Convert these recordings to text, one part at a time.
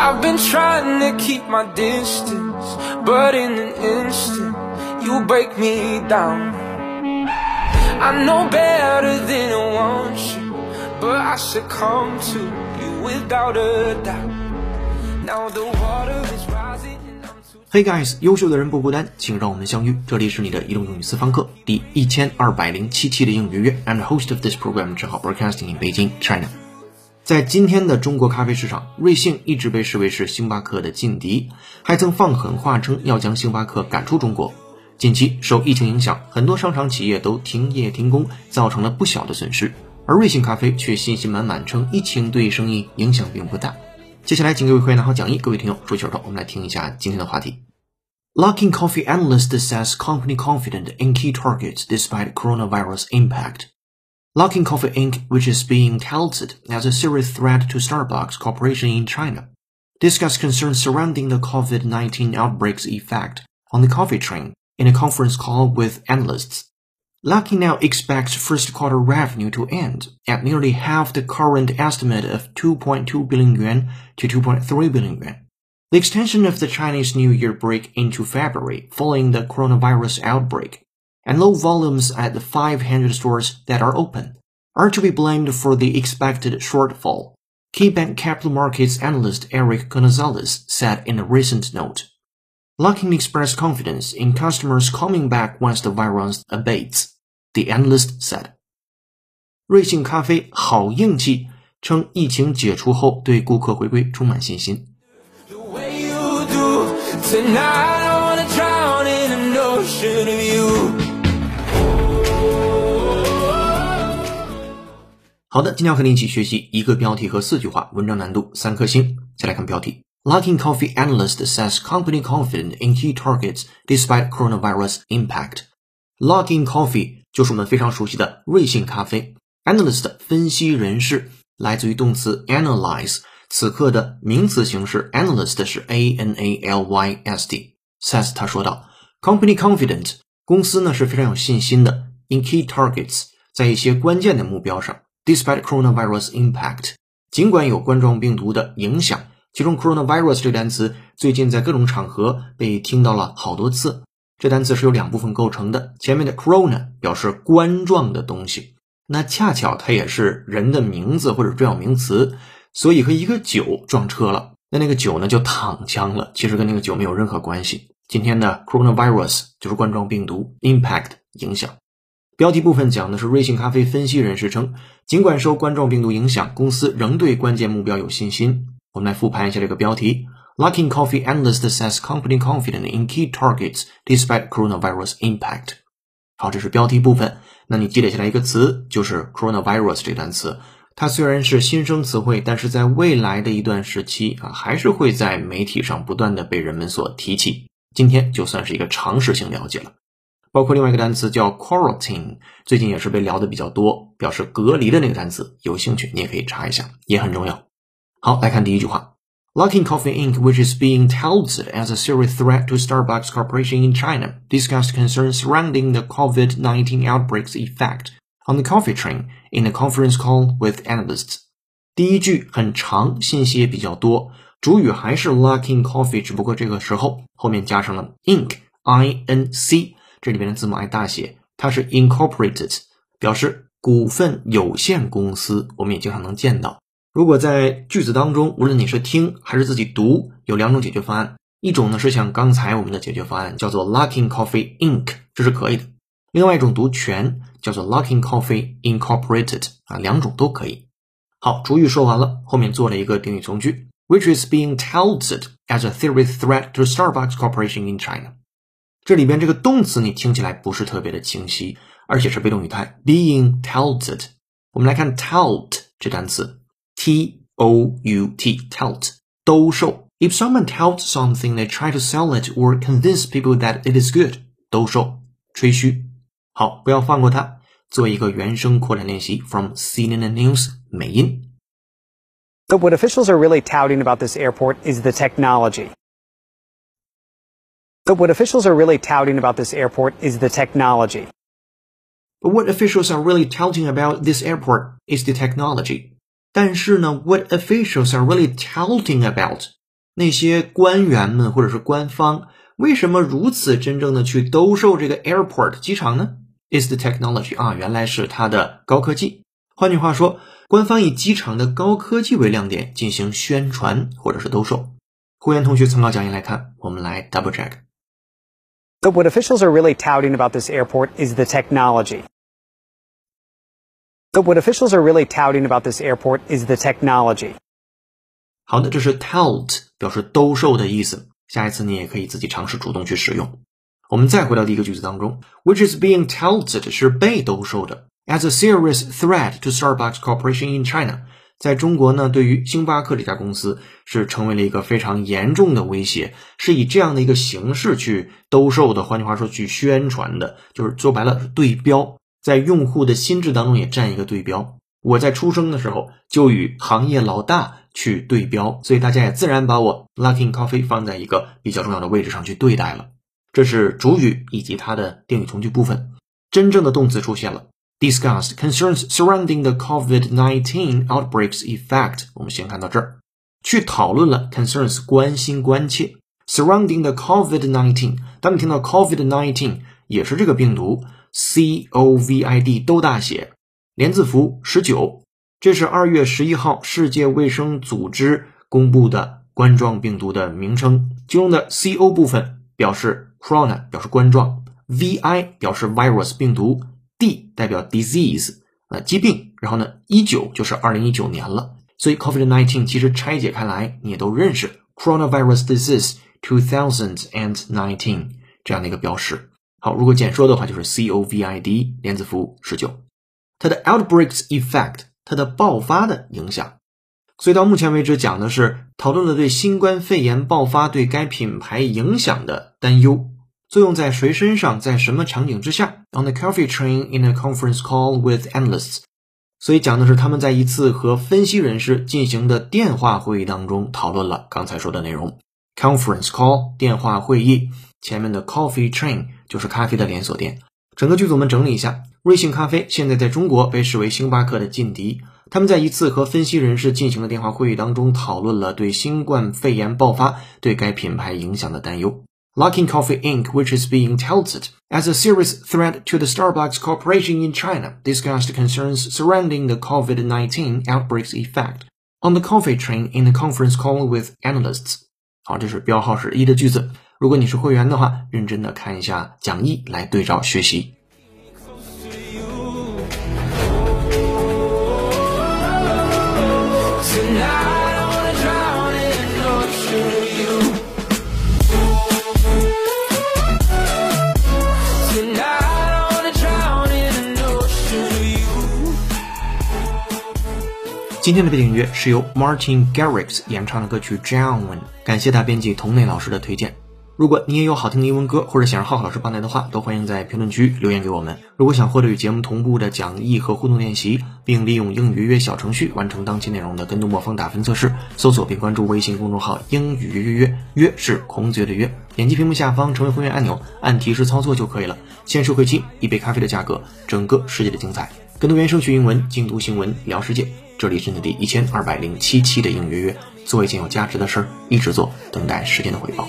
I've been trying to keep my distance, but in an instant, you break me down. I know better than I want you, but I succumb to you without a doubt. Now the water is rising. and I'm too Hey guys，优秀的人不孤单，请让我们相遇。这里是你的移动英语私房课第一千二百零七期的英语约约。I'm the host of this program，正好 broadcasting in Beijing, China。 在今天的中国咖啡市场，瑞幸一直被视为是星巴克的劲敌，还曾放狠话称要将星巴克赶出中国。近期受疫情影响，很多商场企业都停业停工，造成了不小的损失。而瑞幸咖啡却信心满满称疫情对生意影响并不大。接下来，请各位会员拿好讲义，各位听友竖起耳朵，我们来听一下今天的话题。Luckin Coffee analyst says company confident in key targets despite coronavirus impact. Luckin Coffee Inc., which is being touted as a serious threat to Starbucks Corporation in China, discussed concerns surrounding the COVID-19 outbreak's effect on the coffee chain in a conference call with analysts. Luckin now expects first quarter revenue to end at nearly half the current estimate of 2.2 billion yuan to 2.3 billion yuan. The extension of the Chinese New Year break into February following the coronavirus outbreak and low volumes at the 500 stores that are open are to be blamed for the expected shortfall, KeyBank Capital Markets analyst Eric Gonzalez said in a recent note. Luckin expressed confidence in customers coming back once the virus abates, the analyst said. 瑞幸咖啡好硬气，称疫情解除后对顾客回归充满信心。 The way you do tonight, 好的，今天要和你一起学习一个标题和四句话，文章难度三颗星。再来看标题 lucking Coffee analyst says company confident in key targets despite coronavirus impact。lucking Coffee 就是我们非常熟悉的瑞幸咖啡。Analyst 分析人士来自于动词 analyze，此刻的名词形式 analyst 是 a n a l y s t。says 他说道，company confident 公司呢是非常有信心的 in key targets 在一些关键的目标上。Despite coronavirus impact，尽管有冠状病毒的影响，其中 coronavirus 这个单词最近在各种场合被听到了好多次。这单词是由两部分构成的，前面的 corona 表示冠状的东西，那恰巧它也是人的名字或者重要名词，所以和一个酒撞车了，那那个酒呢就躺枪了，其实跟那个酒没有任何关系。今天的 coronavirus 就是冠状病毒 impact 影响。标题部分讲的是瑞幸咖啡分析人士称，尽管受冠状病毒影响，公司仍对关键目标有信心。我们来复盘一下这个标题：Luckin Coffee analyst says company confident in key targets despite coronavirus impact。好，这是标题部分。那你积累下来一个词，就是 coronavirus 这个单词。它虽然是新生词汇，但是在未来的一段时期啊，还是会在媒体上不断的被人们所提起。今天就算是一个常识性了解了。包括另外一个单词叫 quarantine，最近也是被聊的比较多，表示隔离的那个单词。有兴趣你也可以查一下，也很重要。好，来看第一句话：Luckin Coffee Inc., which is being touted as a serious threat to Starbucks Corporation in China, discussed concerns surrounding the COVID-19 outbreak's effect on the coffee chain in a conference call with analysts. 第一句很长，信息也比较多，主语还是 Luckin Coffee，只不过这个时候后面加上了 Inc，I N C。 这里边的字母 i 大写，它是 incorporated，表示股份有限公司。我们也经常能见到。如果在句子当中，无论你是听还是自己读，有两种解决方案。一种呢是像刚才我们的解决方案，叫做 Luckin Coffee Inc，这是可以的。另外一种读全，叫做 Luckin Coffee Incorporated，啊，两种都可以。好，主语说完了，后面做了一个定语从句，which is being touted as a serious threat to Starbucks Corporation in China。这里边这个动词你听起来不是特别的清晰，而且是被动语态，being touted。我们来看 tout 这单词，t o u t tout 兜售。If someone touts something, they try to sell it or convince people that it is good。兜售，吹嘘。好，不要放过它。做一个原声扩展练习，from CNN News 美音。 But what officials are really touting about this airport is the technology. But what officials are really touting about this airport is the technology. But what officials are really touting about this airport is the technology. 但是呢，what officials are really touting about 那些官员们或者是官方为什么如此真正的去兜售这个 airport 机场呢？Is the technology 啊，原来是它的高科技。换句话说，官方以机场的高科技为亮点进行宣传或者是兜售。胡言同学参考讲义来看，我们来 double check。But what officials are really touting about this airport is the technology. But what officials are really touting about this airport is the technology. 好的，这是 tout 表示兜售的意思。下一次你也可以自己尝试主动去使用。我们再回到第一个句子当中，which is being touted 是被兜售的，as a serious threat to Starbucks Corporation in China。 在中国呢，对于星巴克这家公司是成为了一个非常严重的威胁，是以这样的一个形式去兜售的。换句话说，去宣传的，就是说白了对标，在用户的心智当中也占一个对标。我在出生的时候就与行业老大去对标，所以大家也自然把我 Luckin Coffee 放在一个比较重要的位置上去对待了。这是主语以及它的定语从句部分，真正的动词出现了。Discussed concerns surrounding the COVID-19 outbreaks effect。我们先看到这儿，去讨论了 concerns 关心关切 surrounding the COVID-19。当你听到 COVID-19 也是这个病毒，C O V I D 都大写，连字符十九。这是二月十一号世界卫生组织公布的冠状病毒的名称，其中的 C O 部分表示 corona，表示冠状；V I 表示 virus 病毒。D 代表 disease，呃，疾病，然后呢，一九就是二零一九年了，所以 COVID-19 其实拆解开来你也都认识 coronavirus disease two thousand and nineteen 这样的一个标识。好，如果简说的话就是 COVID 连字符十九，它的 outbreaks effect 它的爆发的影响。所以到目前为止讲的是讨论了对新冠肺炎爆发对该品牌影响的担忧。作用在谁身上，在什么场景之下？On the coffee train in a conference call with analysts，所以讲的是他们在一次和分析人士进行的电话会议当中讨论了刚才说的内容。Conference call 电话会议，前面的 coffee train 就是咖啡的连锁店。整个句子我们整理一下：瑞幸咖啡现在在中国被视为星巴克的劲敌。他们在一次和分析人士进行的电话会议当中讨论了对新冠肺炎爆发对该品牌影响的担忧。Luckin Coffee Inc., which is being touted as a serious threat to the Starbucks Corporation in China, discussed concerns surrounding the COVID-19 outbreak's effect on the coffee train in a conference call with analysts. 好，这是标号是一的句子。如果你是会员的话，认真的看一下讲义来对照学习。 今天的背景音乐是由 Martin Garrix 演唱的歌曲《Drown》，感谢大编辑童内老师的推荐。如果你也有好听的英文歌，或者想让浩浩老师帮来的话，都欢迎在评论区留言给我们。如果想获得与节目同步的讲义和互动练习，并利用英语约约小程序完成当期内容的跟读模仿打分测试，搜索并关注微信公众号“英语约约约”，是孔子约的约。点击屏幕下方成为会员按钮，按提示操作就可以了。限时会期，一杯咖啡的价格，整个世界的精彩。跟读原声学英文，精读新闻聊世界。这里是你的第一千二百零七期的应约约，做一件有价值的事儿，一直做，等待时间的回报。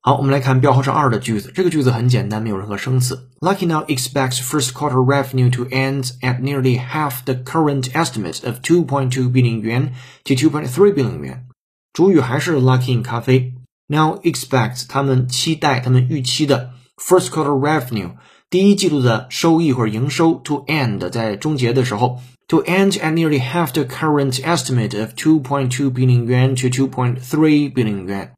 好，我们来看标号是二的句子。这个句子很简单，没有任何生词。Lucky now expects first quarter revenue to end at nearly half the current estimate of 2.2 billion yuan to 2.3 billion yuan。主语还是 Luckin 咖啡。Now expects 他们期待，他们预期的 first quarter revenue 第一季度的收益或者营收 to end 在终结的时候 to end at nearly half the current estimate of 2.2 billion yuan to 2.3 billion yuan。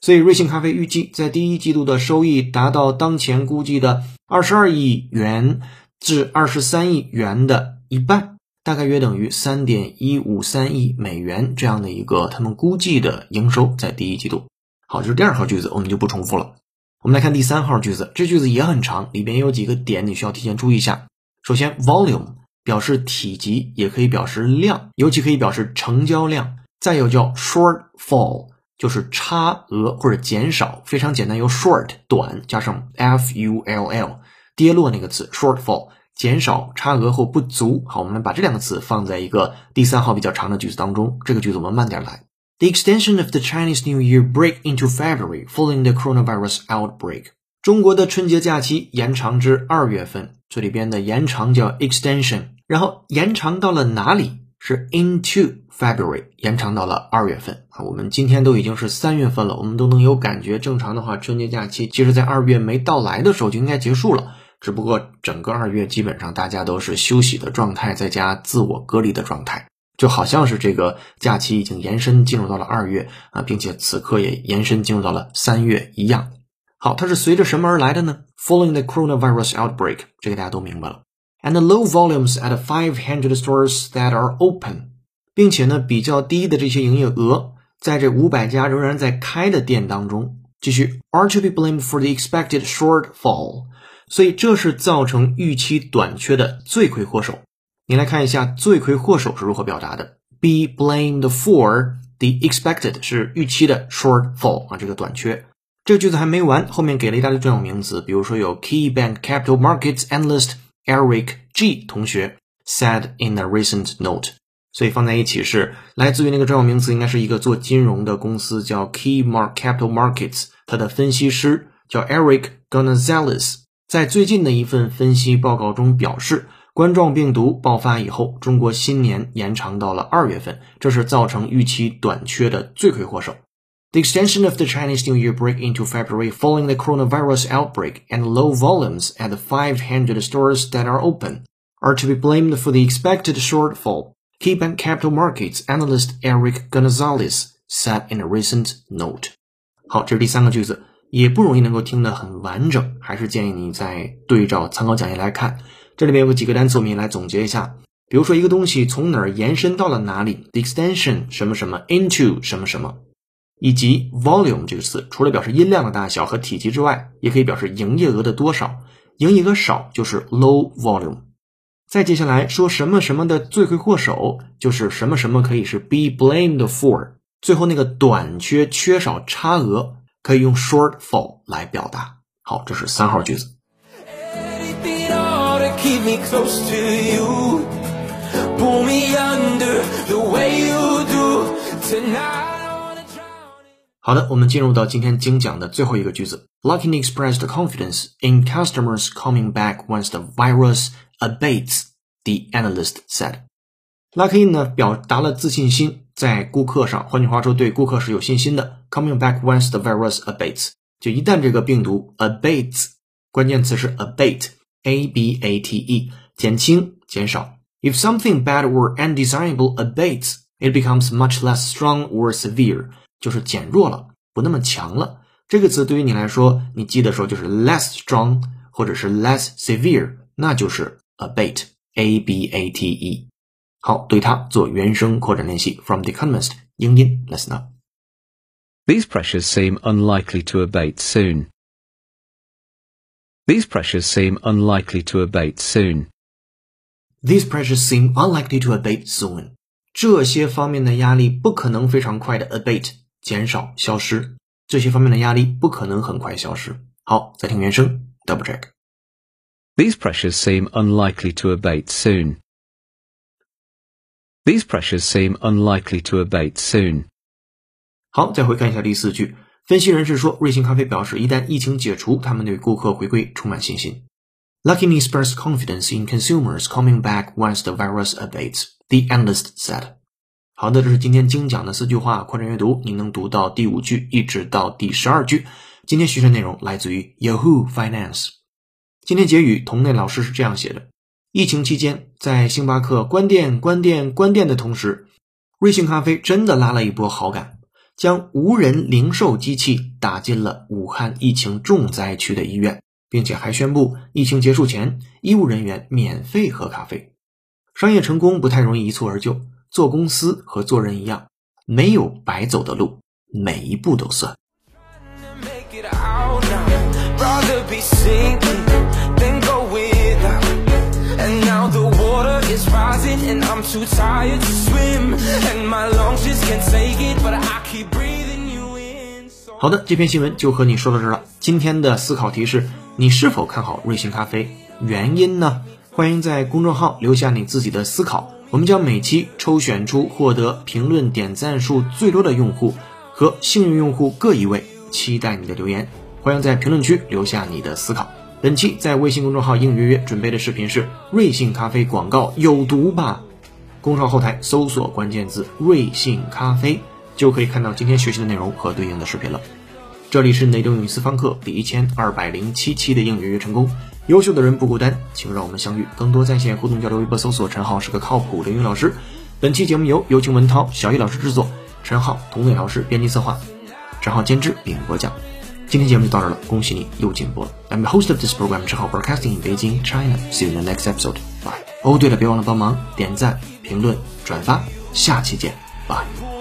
所以，瑞幸咖啡预计在第一季度的收益达到当前估计的二十二亿元至二十三亿元的一半，大概约等于三点一五三亿美元这样的一个他们估计的营收在第一季度。好，这是第二号句子，我们就不重复了。我们来看第三号句子，这句子也很长，里边有几个点你需要提前注意一下。首先，volume 表示体积，也可以表示量，尤其可以表示成交量。再有叫 shortfall，就是差额或者减少，非常简单，由 short 短加上 f u l l，跌落那个词 shortfall，减少差额或不足。好，我们把这两个词放在一个第三号比较长的句子当中。这个句子我们慢点来。The extension of the Chinese New Year break into February following the coronavirus outbreak。中国的春节假期延长至二月份，这里边的延长叫 extension，然后延长到了哪里？是 into February，延长到了二月份啊。我们今天都已经是三月份了，我们都能有感觉。正常的话，春节假期其实在二月没到来的时候就应该结束了。只不过整个二月基本上大家都是休息的状态，在家自我隔离的状态，就好像是这个假期已经延伸进入到了二月啊，并且此刻也延伸进入到了三月一样。好，它是随着什么而来的呢？Following the coronavirus outbreak，这个大家都明白了。And low volumes at 500 stores that are open，并且呢比较低的这些营业额，在这五百家仍然在开的店当中，继续 are to be blamed for the expected shortfall，所以这是造成预期短缺的罪魁祸首。你来看一下罪魁祸首是如何表达的：be blamed for the expected 是预期的 shortfall 啊，这个短缺。这个句子还没完，后面给了一大堆专有名词，比如说有 key bank capital markets analyst。Eric G 同学 said in a recent note，所以放在一起是来自于那个专有名词，应该是一个做金融的公司叫 Keymark Capital Markets，它的分析师叫 Eric Gonzalez，在最近的一份分析报告中表示，冠状病毒爆发以后，中国新年延长到了二月份，这是造成预期短缺的罪魁祸首。The extension of the Chinese New Year break into February following the coronavirus outbreak and low volumes at the 500 stores that are open are to be blamed for the expected shortfall, KeyBank Capital Markets analyst Eric Gonzalez said in a recent note. 好，这是第三个句子，也不容易能够听得很完整，还是建议你再对照参考讲义来看。这里面有几个单词，我们也来总结一下。比如说，一个东西从哪儿延伸到了哪里，the extension 什么什么 into 什么什么。 以及 volume 这个词，除了表示音量的大小和体积之外，也可以表示营业额的多少。营业额少就是 low volume。再接下来说什么什么的罪魁祸首，就是什么什么可以是 be blamed for。最后那个短缺、缺少、差额可以用 shortfall 来表达。好，这是三号句子。好的，我们进入到今天精讲的最后一个句子。Luckin expressed confidence in customers coming back once the virus abates. The analyst said. Luckin 呢表达了自信心，在顾客上，换句话说，对顾客是有信心的。Coming back once the virus abates，就一旦这个病毒 abates，关键词是 abate，a b a t e，减轻、减少。If something bad or undesirable abates, it becomes much less strong or severe. 就是减弱了，不那么强了。这个词对于你来说，你记的时候就是 less strong 或者是 less severe，那就是 abate，a b a t e。好，对它做原声扩展练习。From The Economist，英音，listen up。These pressures seem unlikely to abate soon. These pressures seem unlikely to abate soon. These pressures seem unlikely to abate soon. 这些方面的压力不可能非常快的 abate 减少、消失，这些方面的压力不可能很快消失。好，再听原声，double check。These pressures seem unlikely to abate soon. These pressures seem unlikely to abate soon. 好，再回看一下第四句。分析人士说，瑞幸咖啡表示，一旦疫情解除，他们对顾客回归充满信心。Luckin expressed confidence in consumers coming back once the virus abates, the analyst said. 好的，这是今天精讲的四句话，扩展阅读，您能读到第五句一直到第十二句。今天学习内容来自于 Yahoo Finance。今天结语，同内老师是这样写的：疫情期间，在星巴克关店、关店、关店的同时，瑞幸咖啡真的拉了一波好感，将无人零售机器打进了武汉疫情重灾区的医院，并且还宣布疫情结束前，医务人员免费喝咖啡。商业成功不太容易一蹴而就。做公司和做人一样，没有白走的路，每一步都算。好的，这篇新闻就和你说到这儿了。今天的思考题是：你是否看好瑞幸咖啡？原因呢？欢迎在公众号留下你自己的思考。我们将每期抽选出获得评论点赞数最多的用户和幸运用户各一位，期待你的留言。欢迎在评论区留下你的思考。本期在微信公众号“应约约”准备的视频是瑞幸咖啡广告有毒吧？公众号后台搜索关键字“瑞幸咖啡”，就可以看到今天学习的内容和对应的视频了。这里是内东英语私方课第一千二百零七期的应约约成功。优秀的人不孤单，请让我们相遇。更多在线互动交流，微博搜索“陈浩是个靠谱的英语老师”。本期节目由有请文涛、小易老师制作，陈浩、童磊老师编辑策划，陈浩监制并播讲。今天节目就到这了，恭喜你又进步了。I'm the host of this program，陈浩 broadcasting in Beijing, China. See you in the next episode. Bye. 哦，对了，别忘了帮忙点赞、评论、转发，下期见，Bye.